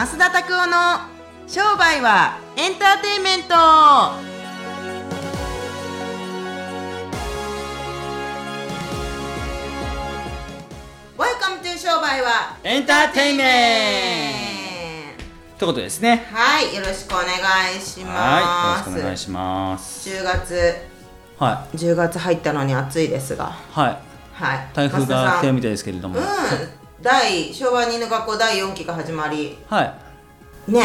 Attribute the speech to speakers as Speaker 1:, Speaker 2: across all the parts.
Speaker 1: 増田拓夫の商売はエンターテインメント。ワ e 商売は
Speaker 2: エンターテイメント。ということですね。
Speaker 1: はいよろしくお願いし
Speaker 2: はい
Speaker 1: ます
Speaker 2: よろしくお願いします。
Speaker 1: 10月
Speaker 2: は
Speaker 1: 10月入ったのに暑いですが。
Speaker 2: いはい。
Speaker 1: はい。
Speaker 2: 台風が来てるみ
Speaker 1: た
Speaker 2: たいですけれども、
Speaker 1: うん第昭和2の学校第4期が始まり
Speaker 2: はい。
Speaker 1: ね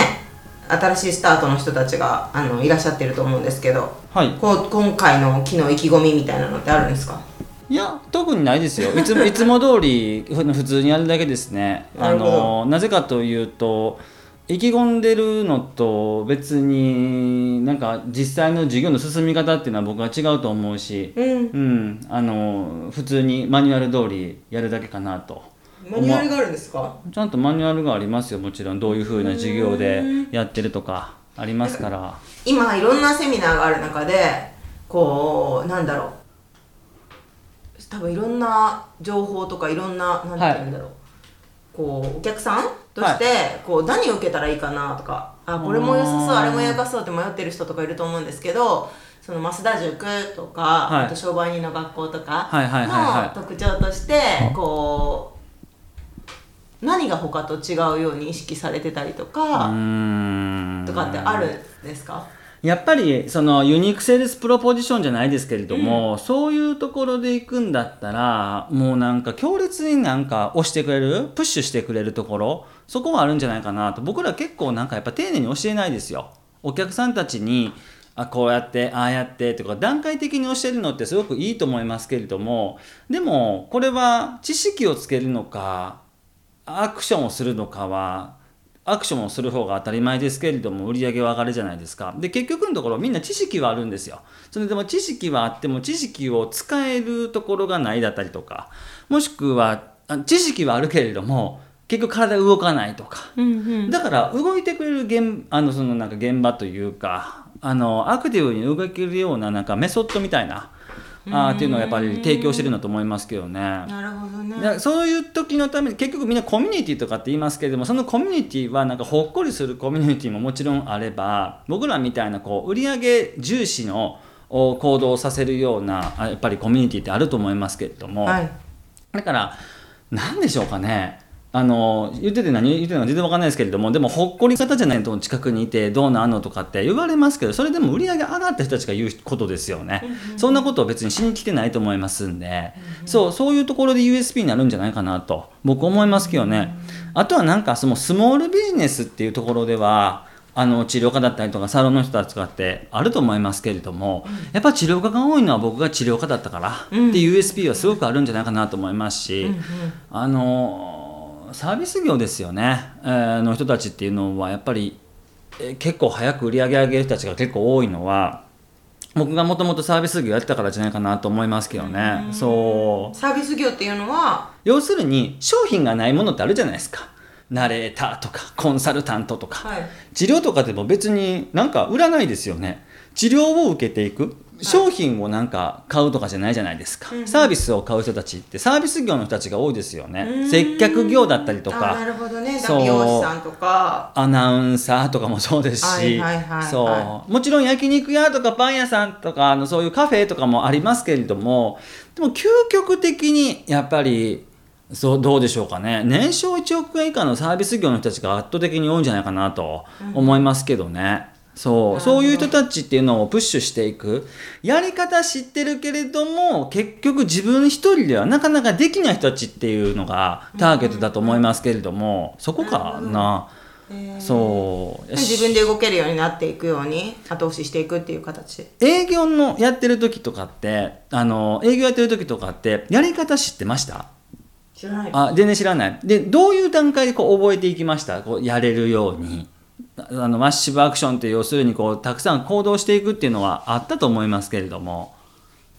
Speaker 1: 新しいスタートの人たちがあのいらっしゃってると思うんですけど
Speaker 2: はい。
Speaker 1: こう今回の木の意気込みみたいなのってあるんですか？
Speaker 2: いや特にないですよ。いつも いつも通りふ普通にやるだけですね。あのなぜかというと意気込んでるのと別になんか実際の授業の進み方っていうのは僕は違うと思うし、
Speaker 1: うん。
Speaker 2: うん、あの普通にマニュアル通りやるだけかなと
Speaker 1: マニュアルがあるんですか？
Speaker 2: ちゃんとマニュアルがありますよ。もちろんどういうふうな授業でやってるとかありますから。
Speaker 1: 今いろんなセミナーがある中でこうなんだろう。多分いろんな情報とかいろんななんて言うんだろう、こうお客さんとして、こう何を受けたらいいかなとかあこれも良さそう
Speaker 2: あ
Speaker 1: れも良さそうって迷ってる人とかいると思うんですけどその増田塾とか、
Speaker 2: はい。
Speaker 1: あと商売人の学校とか
Speaker 2: はいはいはいはい。
Speaker 1: の特徴としてこう何が他と違うように意識されてたりと
Speaker 2: う
Speaker 1: か、とかってあるんですか？
Speaker 2: やっぱりそのユニークセールスプロポジションじゃないですけれども、そういうところで行くんだったらもうなんか強烈になんか押してくれるプッシュしてくれるところそこはあるんじゃないかなと。僕ら結構なんかやっぱ丁寧に教えないですよ。お客さんたちにあこうやってああやってとか段階的に教えるのってすごくいいと思いますけれどもでもこれは知識をつけるのかアクションをするのかはアクションをする方が当たり前ですけれども売り上げは上がるじゃないですか。で結局のところみんな知識はあるんですよ。それでも知識はあっても知識を使えるところがないだったりとかもしくはあ知識はあるけれども結局体動かないとか。だから動いてくれる現あのそのなんか現場というかあのアクティブに動けるようななんかメソッドみたいなあーっていうのをやっぱり提供してるんだと思いますけどね。
Speaker 1: なるほどね。
Speaker 2: そういう時のために結局みんなコミュニティとかって言いますけれどもそのコミュニティはなんかほっこりするコミュニティももちろんあれば僕らみたいなこう売上重視のお行動をさせるようなあやっぱりコミュニティってあると思いますけれども、
Speaker 1: はい。
Speaker 2: だから何でしょうかねあの言ってて何？言ってるのか全然わかんないですけれどもでもほっこり方じゃないと近くにいてどうなんのとかって言われますけどそれでも売り上げ上がった人たちが言うことですよね、そんなことを別にしに来てないと思いますんで、そうそういうところで USP になるんじゃないかなと僕思いますけどね、あとはなんかそのスモールビジネスっていうところではあの治療家だったりとかサロンの人たちとかってあると思いますけれども、やっぱ治療家が多いのは僕が治療家だったからっていう USP はすごくあるんじゃないかなと思いますし、あのサービス業ですよね、えーの人たちっていうのはやっぱり、えー結構早く売り上げ上げる人たちが結構多いのは僕がもともとサービス業やってたからじゃないかなと思いますけどね。そう。
Speaker 1: サービス業っていうのは？
Speaker 2: 要するに商品がないものってあるじゃないですか。ナレーターとかコンサルタントとか、
Speaker 1: はい。
Speaker 2: 治療とかでも別になんか売らないですよね。治療を受けていく商品をなんか買うとかじゃないじゃないですか、サービスを買う人たちってサービス業の人たちが多いですよね。接客業だったりと
Speaker 1: あな
Speaker 2: か
Speaker 1: るほどね。美容師さんとか。
Speaker 2: アナウンサーとかもそうですし、
Speaker 1: はいはいはいはい。
Speaker 2: そう。もちろん焼肉屋とかパン屋さんとかあのそういうカフェとかもありますけれどもでも究極的にやっぱりそうどうでしょうかね。年商1億円以下のサービス業の人たちが圧倒的に多いんじゃないかなと思いますけどね。そう。そういう人たちっていうのをプッシュしていく。やり方知ってるけれども結局自分一人ではなかなかできない人たちっていうのがターゲットだと思いますけれどもそこかな。そう。
Speaker 1: 自分で動けるようになっていくように後押ししていくっていう形。
Speaker 2: 営業のやってる時とかってあの営業やってる時とかってやり方知ってました？
Speaker 1: 知らない。
Speaker 2: あ全然知らない。でどういう段階でこう覚えていきました？こうやれるようにあのマッシブアクションって要するにこうたくさん行動していくっていうのはあったと思いますけれども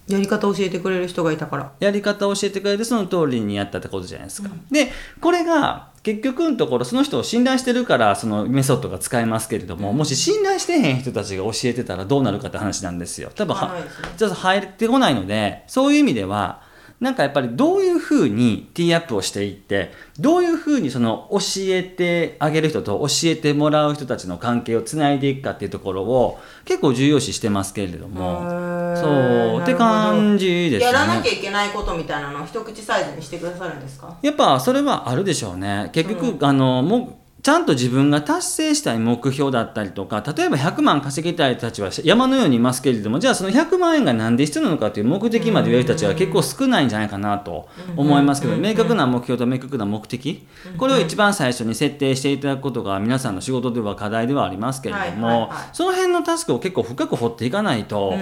Speaker 1: やり方を教えてくれる人がいたから
Speaker 2: やり方を教えてくれてその通りにやったってことじゃないですか。でこれが結局のところその人を信頼してるからそのメソッドが使えますけれども、もし信頼してへん人たちが教えてたらどうなるかって話なんですよ。多分はちょっと入ってこないのでそういう意味ではなんかやっぱりどういうふうにティーアップをしていってどういうふうにその教えてあげる人と教えてもらう人たちの関係をつないでいくかっていうところを結構重要視してますけれども。そうって感じですね。
Speaker 1: やらなきゃいけないことみたいなのを一口サイズにしてくださるんですか？
Speaker 2: やっぱそれはあるでしょうね。結局、あのもうちゃんと自分が達成したい目標だったりとか例えば100万稼ぎたい人たちは山のようにいますけれどもじゃあその100万円が何で必要なのかという目的まで言える人たちは結構少ないんじゃないかなと思いますけど明確な目標と明確な目的これを一番最初に設定していただくことが皆さんの仕事では課題ではありますけれども
Speaker 1: はい
Speaker 2: その辺のタスクを結構深く掘っていかないと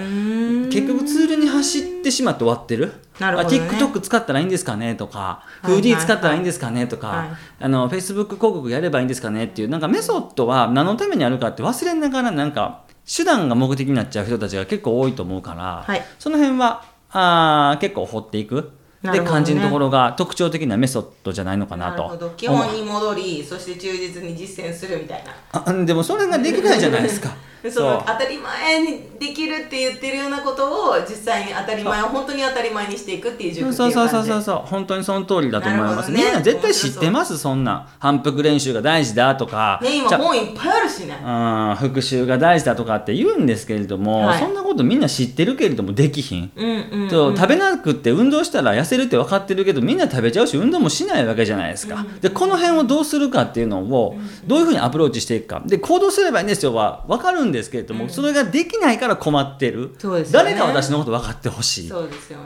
Speaker 2: 結局ツールに走ってしまって終わってる。
Speaker 1: なるほどね。
Speaker 2: あ TikTok 使ったらいいんですかねとか、
Speaker 1: いはいはい。
Speaker 2: FD 使ったらいいんですかねとか、
Speaker 1: はい。
Speaker 2: あの Facebook 広告やればいいんですかねっていうなんかメソッドは何のためにあるかって忘れながらなんか手段が目的になっちゃう人たちが結構多いと思うから、
Speaker 1: はい。
Speaker 2: その辺はあー結構掘っていくで
Speaker 1: ね。
Speaker 2: 感じるところが特徴的なメソッドじゃないのかなと
Speaker 1: 基本に戻りそして忠実に実践するみたいな。
Speaker 2: あでもそれができないじゃないですか。
Speaker 1: で その当たり前にできるって言ってるようなことを実際に当たり前を本当に当たり前にしていくっていう
Speaker 2: そそう
Speaker 1: いう
Speaker 2: そうそうそう。本当にその通りだと思います、
Speaker 1: ね。
Speaker 2: みんな絶対知ってますそんな反復練習が大事だとか。
Speaker 1: ね今本いっぱいあるしね。
Speaker 2: うん復習が大事だとかって言うんですけれども、
Speaker 1: はい。
Speaker 2: そんなことみんな知ってるけれどもできひん、
Speaker 1: うんうん、うん、
Speaker 2: そう食べなくって運動したら痩せるって分かってるけどみんな食べちゃうし運動もしないわけじゃないですか、でこの辺をどうするかっていうのをどういうふうにアプローチしていくか。で行動すればいいんですよは分かるんですけれども、それができないから困ってる、
Speaker 1: ね。
Speaker 2: 誰か私のこと分かってほしい。っ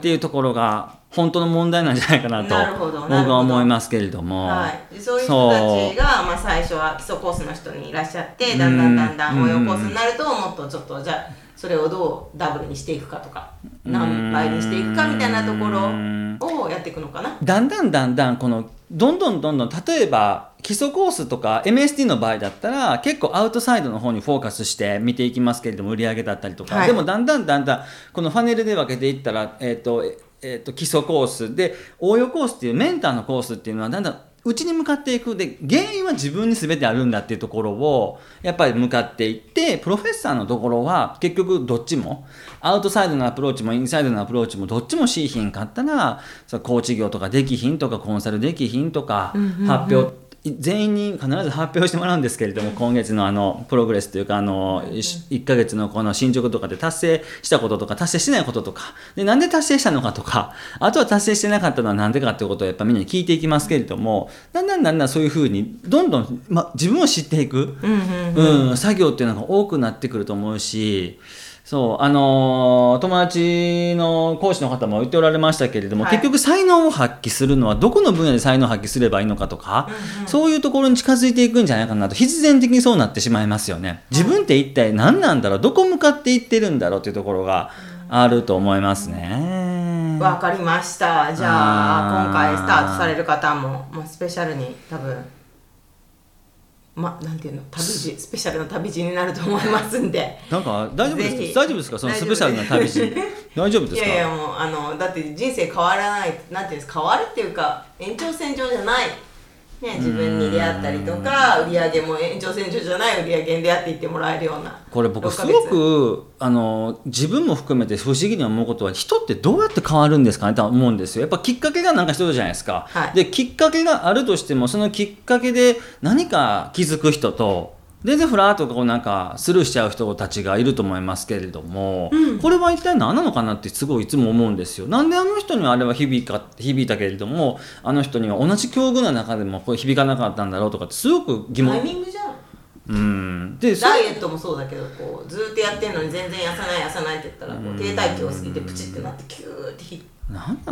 Speaker 2: ていうところが本当の問題なんじゃないかなと僕は思いますけれども、
Speaker 1: はい、でそういう人たちが、まあ、最初は基礎コースの人にいらっしゃってだんだんだんだん応用コースになるともっとちょっとじゃあそれをどうダブルにしていくかとか何倍にしていくかみたいなところをやっていくのかな。
Speaker 2: だんだんだんだんこのどんどんどんどん例えば基礎コースとか MST の場合だったら結構アウトサイドの方にフォーカスして見ていきますけれども売り上げだったりとか、
Speaker 1: はい。
Speaker 2: でもだんだんだんだんこのファネルで分けていったら、えーとええーと基礎コース。で応用コースっていうメンターのコースっていうのはだんだんうちに向かっていく。で原因は自分に全てあるんだっていうところをやっぱり向かっていってプロフェッサーのところは結局どっちもアウトサイドのアプローチもインサイドのアプローチもどっちもしいひんかったらコーチ業とかできひんとかコンサルできひんとか発表全員に必ず発表してもらうんですけれども今月のあのプログレスというかあの1ヶ月のこの進捗とかで達成したこととか達成してないこととかでなんで達成したのかとかあとは達成してなかったのはなんでかっていうことをやっぱみんなに聞いていきますけれどもだんだんだんだんそういうふうにどんどん、ま、自分を知っていく、うん作業っていうのが多くなってくると思うし。そうあのー友達の講師の方も言っておられましたけれども、
Speaker 1: はい。
Speaker 2: 結局才能を発揮するのはどこの分野で才能を発揮すればいいのかとか、そういうところに近づいていくんじゃないかなと必然的にそうなってしまいますよね。自分って一体何なんだろう？どこ向かっていってるんだろうというところがあると思いますね。
Speaker 1: わかりました。じゃあ今回スタートされる方も、まあ、スペシャルに多分まなんていうの旅路スペシャルな旅路になると思いますんで。
Speaker 2: なんか大丈夫ですか？大丈夫ですか？そのスペシャルな旅路。大丈夫ですか？
Speaker 1: いやいやもうあのだって人生変わらないなんていうんですか？変わるっていうか延長線上じゃない、ね、自分に出会ったりとか売り上げも延長線上じゃない売り上げに出会っていってもらえるような。
Speaker 2: これ僕
Speaker 1: 6ヶ月
Speaker 2: すごくあの自分も含めて不思議に思うことは人ってどうやって変わるんですかねと思うんですよ。やっぱきっかけがなんか一つじゃないですか、
Speaker 1: はい。
Speaker 2: できっかけがあるとしてもそのきっかけで何か気づく人と全然ふらっとこうなんかスルーしちゃう人たちがいると思いますけれども、これは一体何なのかなってすごいいつも思うんですよ。なんであの人にはあれは響か響いたけれどもあの人には同じ境遇の中でもこれ響かなかったんだろうとかってすごく疑
Speaker 1: タイ
Speaker 2: 問。
Speaker 1: ミングじゃん。
Speaker 2: うん、で
Speaker 1: ダイエットもそうだけどこうずーっとやってんのに全然痩せない痩せないって言ったらこう低体型を過ぎてプチってなってキューって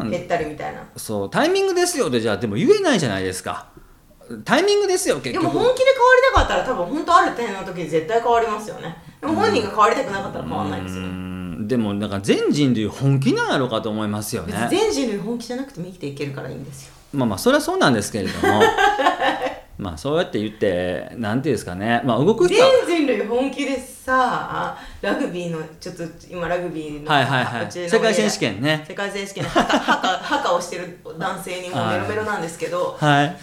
Speaker 1: 減ったりみたいな。
Speaker 2: そうタイミングですよってじゃあでも言えないじゃないですかタイミングですよ結
Speaker 1: でも
Speaker 2: 局
Speaker 1: 本気で変わりたかったら多分本当ある点の時に絶対変わりますよね。でも本人が変わりたくなかったら変わらないですよ
Speaker 2: う
Speaker 1: ね
Speaker 2: ん。でもなんか全人類本気なんやろうかと思いますよね。
Speaker 1: 全人類本気じゃなくても生きていけるからいいんですよ。
Speaker 2: まあまあそれはそうなんですけれども。まあそうやって言ってなんていうんですかね。まあ動く
Speaker 1: 全人類本気でさラグビーのちょっと今ラグビーの
Speaker 2: はいはいはい。世界選手権ね。
Speaker 1: 世界選手権。のハカハカハカをしてる男性にもうメロメロなんですけど、
Speaker 2: はい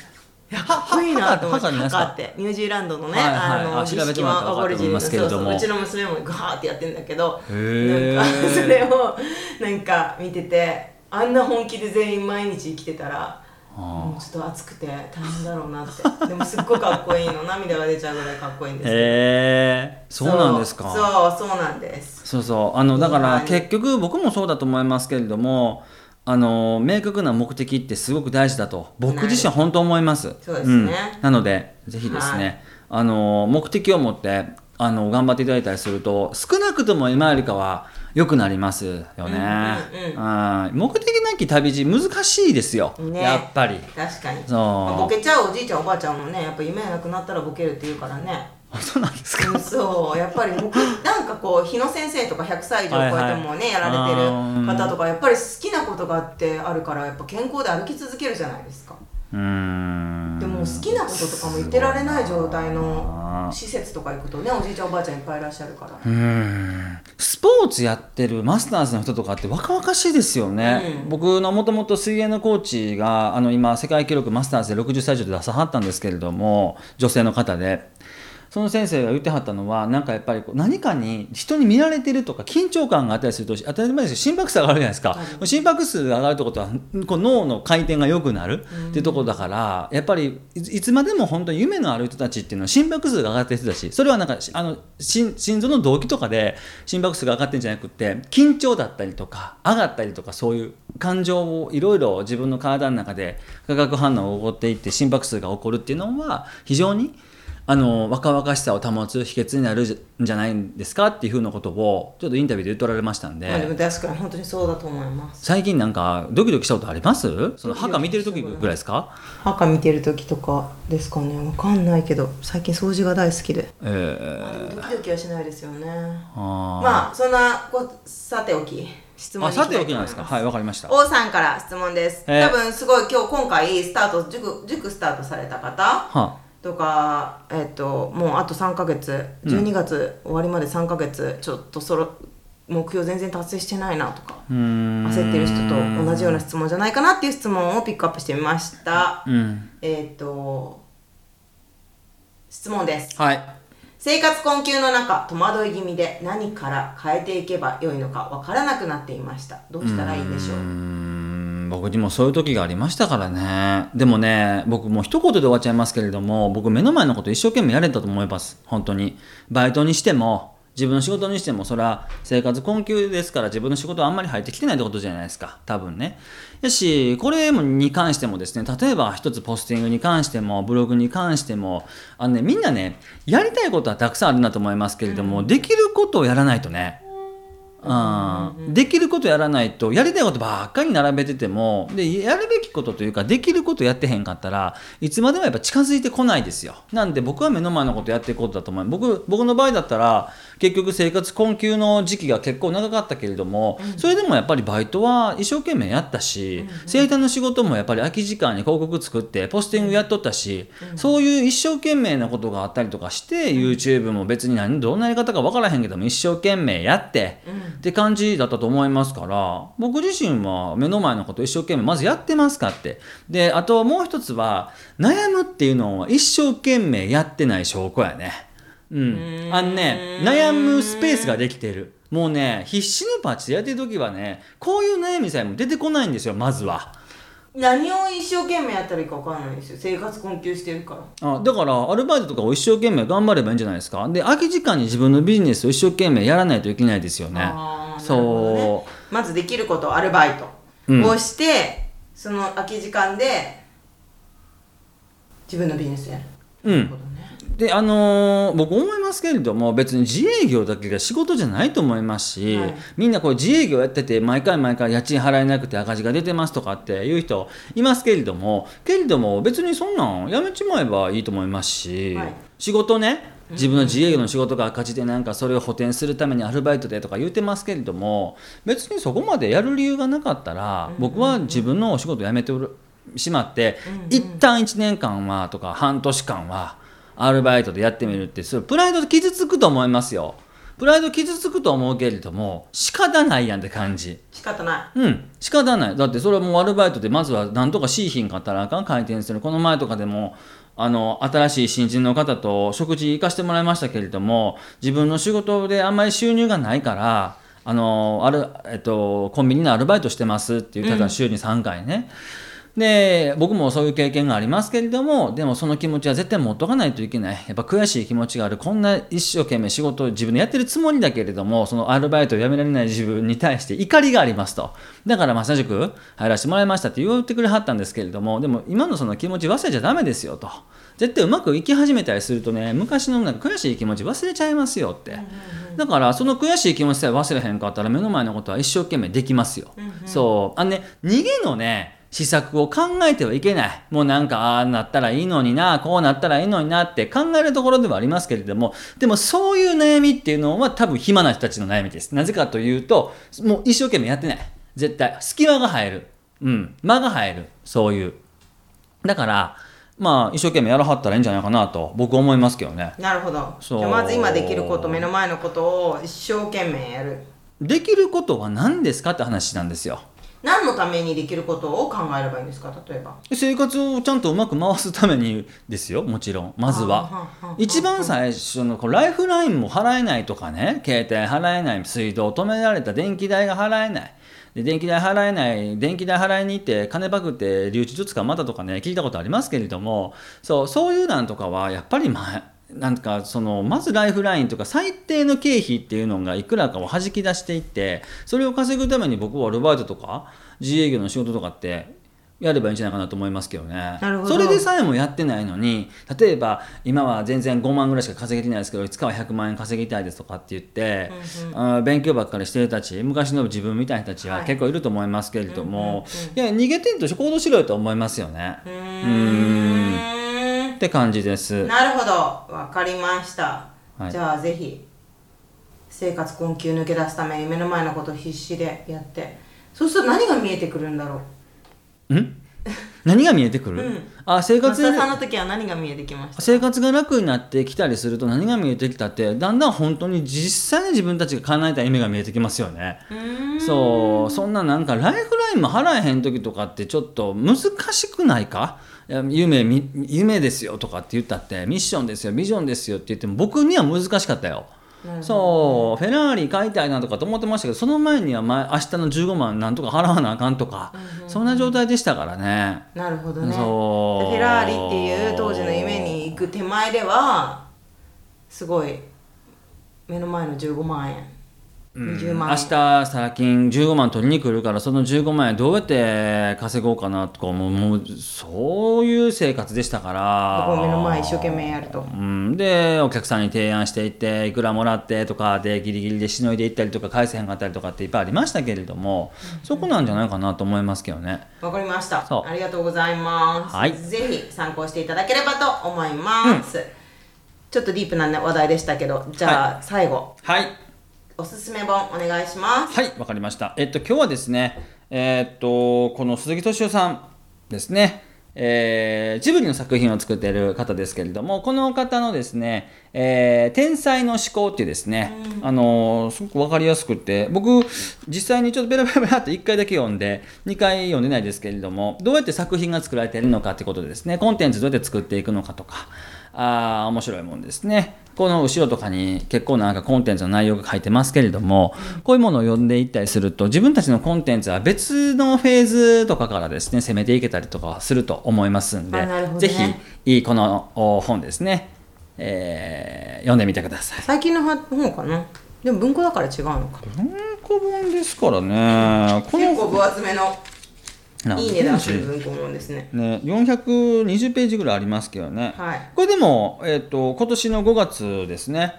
Speaker 1: かっこいいなと思ってハカってニュージーランドのね、
Speaker 2: はいはい。
Speaker 1: あの
Speaker 2: あ調べてもらったら分かると思いますけれども。
Speaker 1: そうちの娘もガーってやってるんだけどなんかそれをなんか見ててあんな本気で全員毎日生きてたら
Speaker 2: あ
Speaker 1: もうちょっと暑くて大変だろうなって。でもすっごいかっこいいの。涙が出ちゃうぐらいかっこいいんですけど。
Speaker 2: へえそうなんですか。
Speaker 1: そうそうそうなんです。
Speaker 2: そうそう。あのだから
Speaker 1: はい。
Speaker 2: 結局僕もそうだと思いますけれどもあの明確な目的ってすごく大事だと僕自身は本当思います。
Speaker 1: そうですね。
Speaker 2: ん。なのでぜひですね、あの目的を持ってあの頑張っていただいたりすると少なくとも今よりかは良くなりますよね。
Speaker 1: うんうん
Speaker 2: はい。目的なき旅路難しいですよ、
Speaker 1: ね。
Speaker 2: やっぱり。
Speaker 1: 確かに。
Speaker 2: そう。
Speaker 1: まあボケちゃうおじいちゃんおばあちゃんもねやっぱ夢がなくなったらボケるって言うからね
Speaker 2: あそうなんですか？
Speaker 1: うんそうやっぱり僕なんかこう日野先生とか100歳以上超えてもね、やられてる方とかやっぱり好きなことがあってあるからやっぱ健康で歩き続けるじゃないですか。
Speaker 2: うーん。
Speaker 1: でも好きなこととかも言ってられない状態の施設とか行くとねおじいちゃんおばあちゃんいっぱいいらっしゃるから。
Speaker 2: うーん。スポーツやってるマスターズの人とかって若々しいですよね、
Speaker 1: うん。
Speaker 2: 僕のもともと水泳のコーチがあの今世界記録マスターズで60歳以上で出さはったんですけれども女性の方でその先生が言ってはったのはなんかやっぱりこう何かに人に見られてるとか緊張感があったりすると当たり前です心拍数が上がるじゃないですか、
Speaker 1: はい。
Speaker 2: 心拍数が上がるってことはこう脳の回転が良くなるっていうところだからやっぱりいいつまでも本当に夢のある人たちっていうのは心拍数が上がってる人だしそれはなんかあの心心臓の動機とかで心拍数が上がってるんじゃなくて緊張だったりとか上がったりとかそういう感情をいろいろ自分の体の中で化学反応が起こっていって心拍数が起こるっていうのは非常にあの若々しさを保つ秘訣になるんじゃないんですかっていうふうなことをちょっとインタビューで言っておられましたんで。
Speaker 1: まあでも確かに本当にそうだと思います。
Speaker 2: 最近なんかドキドキしたことあります？その墓見てる時ぐらいですか？
Speaker 1: 墓見てる時とかですかね。わかんないけど最近掃除が大好きで。
Speaker 2: え
Speaker 1: まあでもドキドキはしないですよね。まあそんなこさておき。質問
Speaker 2: さておきなんですか？はいわかりました。
Speaker 1: 王さんから質問です、
Speaker 2: えー。
Speaker 1: 多分すごい今日今回スタート塾塾スタートされた方。
Speaker 2: は
Speaker 1: とか、えっともうあと3ヶ月12月終わりまで3ヶ月ちょっとそろ目標全然達成してないなとか焦ってる人と同じような質問じゃないかなっていう質問をピックアップしてみました、
Speaker 2: うん。
Speaker 1: えっと質問です。
Speaker 2: はい。
Speaker 1: 生活困窮の中戸惑い気味で何から変えていけばよいのかわからなくなっていました。どうしたらいいでしょう？
Speaker 2: 僕にもそういう時がありましたからね。でもね僕もう一言で終わっちゃいますけれども僕目の前のこと一生懸命やれたと思います。本当に。バイトにしても自分の仕事にしてもそれは生活困窮ですから自分の仕事はあんまり入ってきてないってことじゃないですか。多分ね。やしこれに関してもですね例えば一つポスティングに関してもブログに関してもあのねみんなねやりたいことはたくさんあるなと思いますけれども、できることをやらないとねうん。できることやらないとやりたいことばっかり並べててもでやるべきことというかできることやってへんかったらいつまでもやっぱ近づいてこないですよ。なんで僕は目の前のことやっていくことだと思う。僕僕の場合だったら結局生活困窮の時期が結構長かったけれども、それでもやっぱりバイトは一生懸命やったし、生誕の仕事もやっぱり空き時間に広告作ってポスティングやっとったし、そういう一生懸命なことがあったりとかして、YouTube も別に何どんなやり方か分からへんけども一生懸命やって、って感じだったと思いますから僕自身は目の前のことを一生懸命まずやってますかって。であともう一つは悩むっていうのは一生懸命やってない証拠やねうん。あのね悩むスペースができてる。もうね必死のパッチでやってる時はねこういう悩みさえも出てこないんですよまずは。
Speaker 1: 何を一生懸命やったらいいか分からないんですよ。生活困窮してるから。
Speaker 2: あだからアルバイトとかを一生懸命頑張ればいいんじゃないですか。で空き時間に自分のビジネスを一生懸命やらないといけないですよね。
Speaker 1: あー
Speaker 2: そう。
Speaker 1: まずできることアルバイト
Speaker 2: うん。
Speaker 1: をして、その空き時間で自分のビジネスやる。
Speaker 2: うんであのー僕思いますけれども別に自営業だけが仕事じゃないと思いますし、
Speaker 1: はい。
Speaker 2: みんなこう自営業やってて毎回毎回家賃払えなくて赤字が出てますとかっていう人いますけれどもけれども別にそんなんやめちまえばいいと思いますし、
Speaker 1: はい。
Speaker 2: 仕事ね自分の自営業の仕事が赤字でなんかそれを補填するためにアルバイトでとか言ってますけれども別にそこまでやる理由がなかったら僕は自分のお仕事辞めてしまって一旦1年間はとか半年間はアルバイトでやってみるってそれプライド傷つくと思いますよ。プライド傷つくと思うけれども仕方ないやんって感じ。
Speaker 1: 仕方な
Speaker 2: うん。仕方ない。だってそれはもうアルバイトでまずは何とかしいひんかったらあかん回転する。この前とかでもあの新しい新人の方と食事行かしてもらいましたけれども自分の仕事であんまり収入がないからあのある、えっと、コンビニのアルバイトしてますって言ってたら週に3回ね、で僕もそういう経験がありますけれどもでもその気持ちは絶対持っとかないといけない。やっぱ悔しい気持ちがある。こんな一生懸命仕事を自分でやってるつもりだけれどもそのアルバイトを辞められない自分に対して怒りがありますと。だからマッサージ塾入らせてもらいましたって言ってくれはったんですけれどもでも今のその気持ち忘れちゃダメですよと。絶対うまくいき始めたりするとね昔のなんか悔しい気持ち忘れちゃいますよって、だからその悔しい気持ちさえ忘れへんかったら目の前のことは一生懸命できますよ、そう。あのね逃げのね施策を考えてはいけない。もうなんか、ああなったらいいのにな、こうなったらいいのになって考えるところではありますけれども、でもそういう悩みっていうのは多分暇な人たちの悩みです。なぜかというと、もう一生懸命やってない。絶対。隙間が入る。うん。間が入る。そういう。だから、まあ、一生懸命やらはったらいいんじゃないかなと、僕は思いますけどね。
Speaker 1: なるほど
Speaker 2: そう
Speaker 1: じゃあまず今できること目の前のことを一生懸命やる
Speaker 2: できることは何ですかって話なんですよ。
Speaker 1: 何のためにできることを考えればいいんですか？例えば。
Speaker 2: 生活をちゃんとうまく回すためにですよもちろん。まずは。一番最初のライフラインも払えないとかね携帯払えない水道止められた電気代が払えない。で電気代払えない電気代払いに行って金パクって留置所捕まったとかね聞いたことありますけれどもそうそういうなんとかはやっぱりまあなんかそのまずライフラインとか最低の経費っていうのがいくらかを弾き出していってそれを稼ぐために僕はアルバイトとか自営業の仕事とかってやればいいんじゃないかなと思いますけどね。
Speaker 1: なるほど。
Speaker 2: それでさえもやってないのに例えば今は全然5万ぐらいしか稼げてないですけどいつかは100万円稼ぎたいですとかって言って、あー勉強ばっかりしてる人たち昔の自分みたいな人たちは
Speaker 1: はい。
Speaker 2: 結構いると思いますけれども、いや逃げてんとして行動しろよと思いますよね。
Speaker 1: うん
Speaker 2: って感じです。
Speaker 1: なるほど。わかりました、
Speaker 2: はい。
Speaker 1: じゃあぜひ生活困窮抜け出すために目の前のことを必死でやって。そうすると何が見えてくるんだろう。ん？
Speaker 2: 何が見えてくる、
Speaker 1: うん。
Speaker 2: あ生活
Speaker 1: さんの時は何が見えてきました？
Speaker 2: 生活が楽になってきたりすると何が見えてきたってだんだん本当に実際に自分たちが叶えた夢が見えてきますよね。そう。そんななんかライフラインも払えへん時とかってちょっと難しくないか？夢み夢ですよとかって言ったってミッションですよビジョンですよって言っても僕には難しかったよ。そうフェラーリ買いたいなとかと思ってましたけどその前には前明日の15万なんとか払わなあかんとか、そんな状態でしたからね。
Speaker 1: なるほどね。フェラーリっていう当時の夢に行く手前ではすごい目の前の15万円20万。
Speaker 2: 明
Speaker 1: 円
Speaker 2: 日サラ金15万取りに来るからその15万円どうやって稼ごうかなとかもうもうそういう生活でしたから。
Speaker 1: 目の前一生懸命やると。
Speaker 2: うん、でお客さんに提案していっていくらもらってとかでギリギリでしのいでいったりとか返せへんかったりとかっていっぱいありましたけれども、そこなんじゃないかなと思いますけどね。
Speaker 1: わかりました。
Speaker 2: そう。
Speaker 1: ありがとうございます、
Speaker 2: はい。
Speaker 1: ぜひ参考していただければと思います、ちょっとディープな話題でしたけどじゃあ、最後。
Speaker 2: はい
Speaker 1: おすすめ本お願いします
Speaker 2: はい、わかりました。えっと、今日はですね、えーっと、この鈴木敏夫さんですね、えージブリの作品を作っている方ですけれども、この方のですね、えー天才の思考っていうですね、あのーすごくわかりやすくて、僕、実際にちょっとベラベラベラって1回だけ読んで、2回読んでないですけれども、どうやって作品が作られているのかってことでですね、コンテンツどうやって作っていくのかとか、あー面白いもんですね。この後ろとかに結構なんかコンテンツの内容が書いてますけれども、こういうものを読んでいったりすると、自分たちのコンテンツは別のフェーズとかからですね、攻めていけたりとかはすると思いますんで、
Speaker 1: あなるほど
Speaker 2: ぜ
Speaker 1: ね
Speaker 2: ひ、いいこのお本ですね、えー読んでみてください。
Speaker 1: 最近の本かな？でも文庫だから違うのか。
Speaker 2: 文庫本ですからね、こ
Speaker 1: 結
Speaker 2: の
Speaker 1: 構分厚めの。
Speaker 2: ない
Speaker 1: い値段する文庫本ですね。
Speaker 2: ね、420ページぐらいありますけどね、
Speaker 1: はい。
Speaker 2: これでも、えっと今年の5月ですね。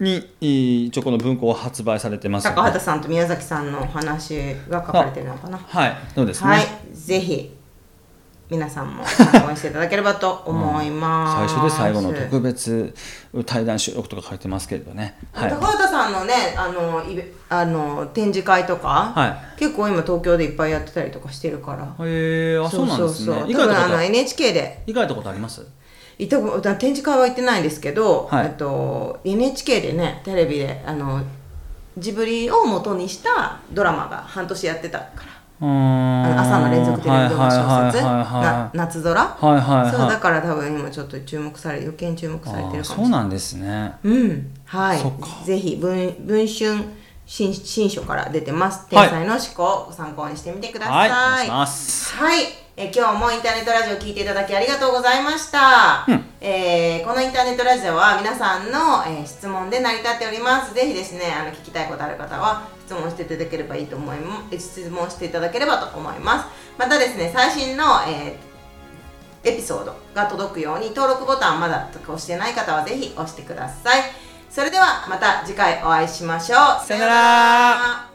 Speaker 2: にい一応この文庫を発売されてます
Speaker 1: 高畑さんと宮崎さんのお話が書かれてるのかな。
Speaker 2: はい。そうですね、
Speaker 1: はい。ぜひ皆さんも参考にしていただければと思います、
Speaker 2: 最初で最後の特別対談収録とか書いてますけれどね。はい。
Speaker 1: 高畑さんのねあのイベあの展示会とか、
Speaker 2: は
Speaker 1: 結構今東京でいっぱいやってたりとかしてるから。
Speaker 2: へえあそうなんですね。か
Speaker 1: あの NHK で。
Speaker 2: 行かれたことあります？
Speaker 1: 行った展示会は行ってないんですけど、
Speaker 2: はい。
Speaker 1: えっと、NHK でねテレビであのジブリを元にしたドラマが半年やってたからの朝の連続テレビドラマ小説？
Speaker 2: はいはいはい
Speaker 1: な
Speaker 2: は
Speaker 1: 夏空
Speaker 2: いはいはい。
Speaker 1: そう
Speaker 2: はい
Speaker 1: だから多分今ちょっと注目され余計に注目されてるかも
Speaker 2: そうなんですね。
Speaker 1: うん。はい。ぜひ文文春新新書から出てます「
Speaker 2: はい。
Speaker 1: 天才の思考」を参考にしてみてくだ
Speaker 2: はい、お
Speaker 1: さい。
Speaker 2: 願いします。
Speaker 1: はい、え今日もインターネットラジオを聞いていただきありがとうございました、
Speaker 2: うん。
Speaker 1: えーこのインターネットラジオは皆さんの、えー質問で成り立っております。ぜひですねあの聞きたいことある方は質問していただければいいと思います。質問していただければと思います。またですね最新の、えーエピソードが届くように登録ボタンまだ押してない方はぜひ押してください。それではまた次回お会いしましょう。
Speaker 2: さよなら。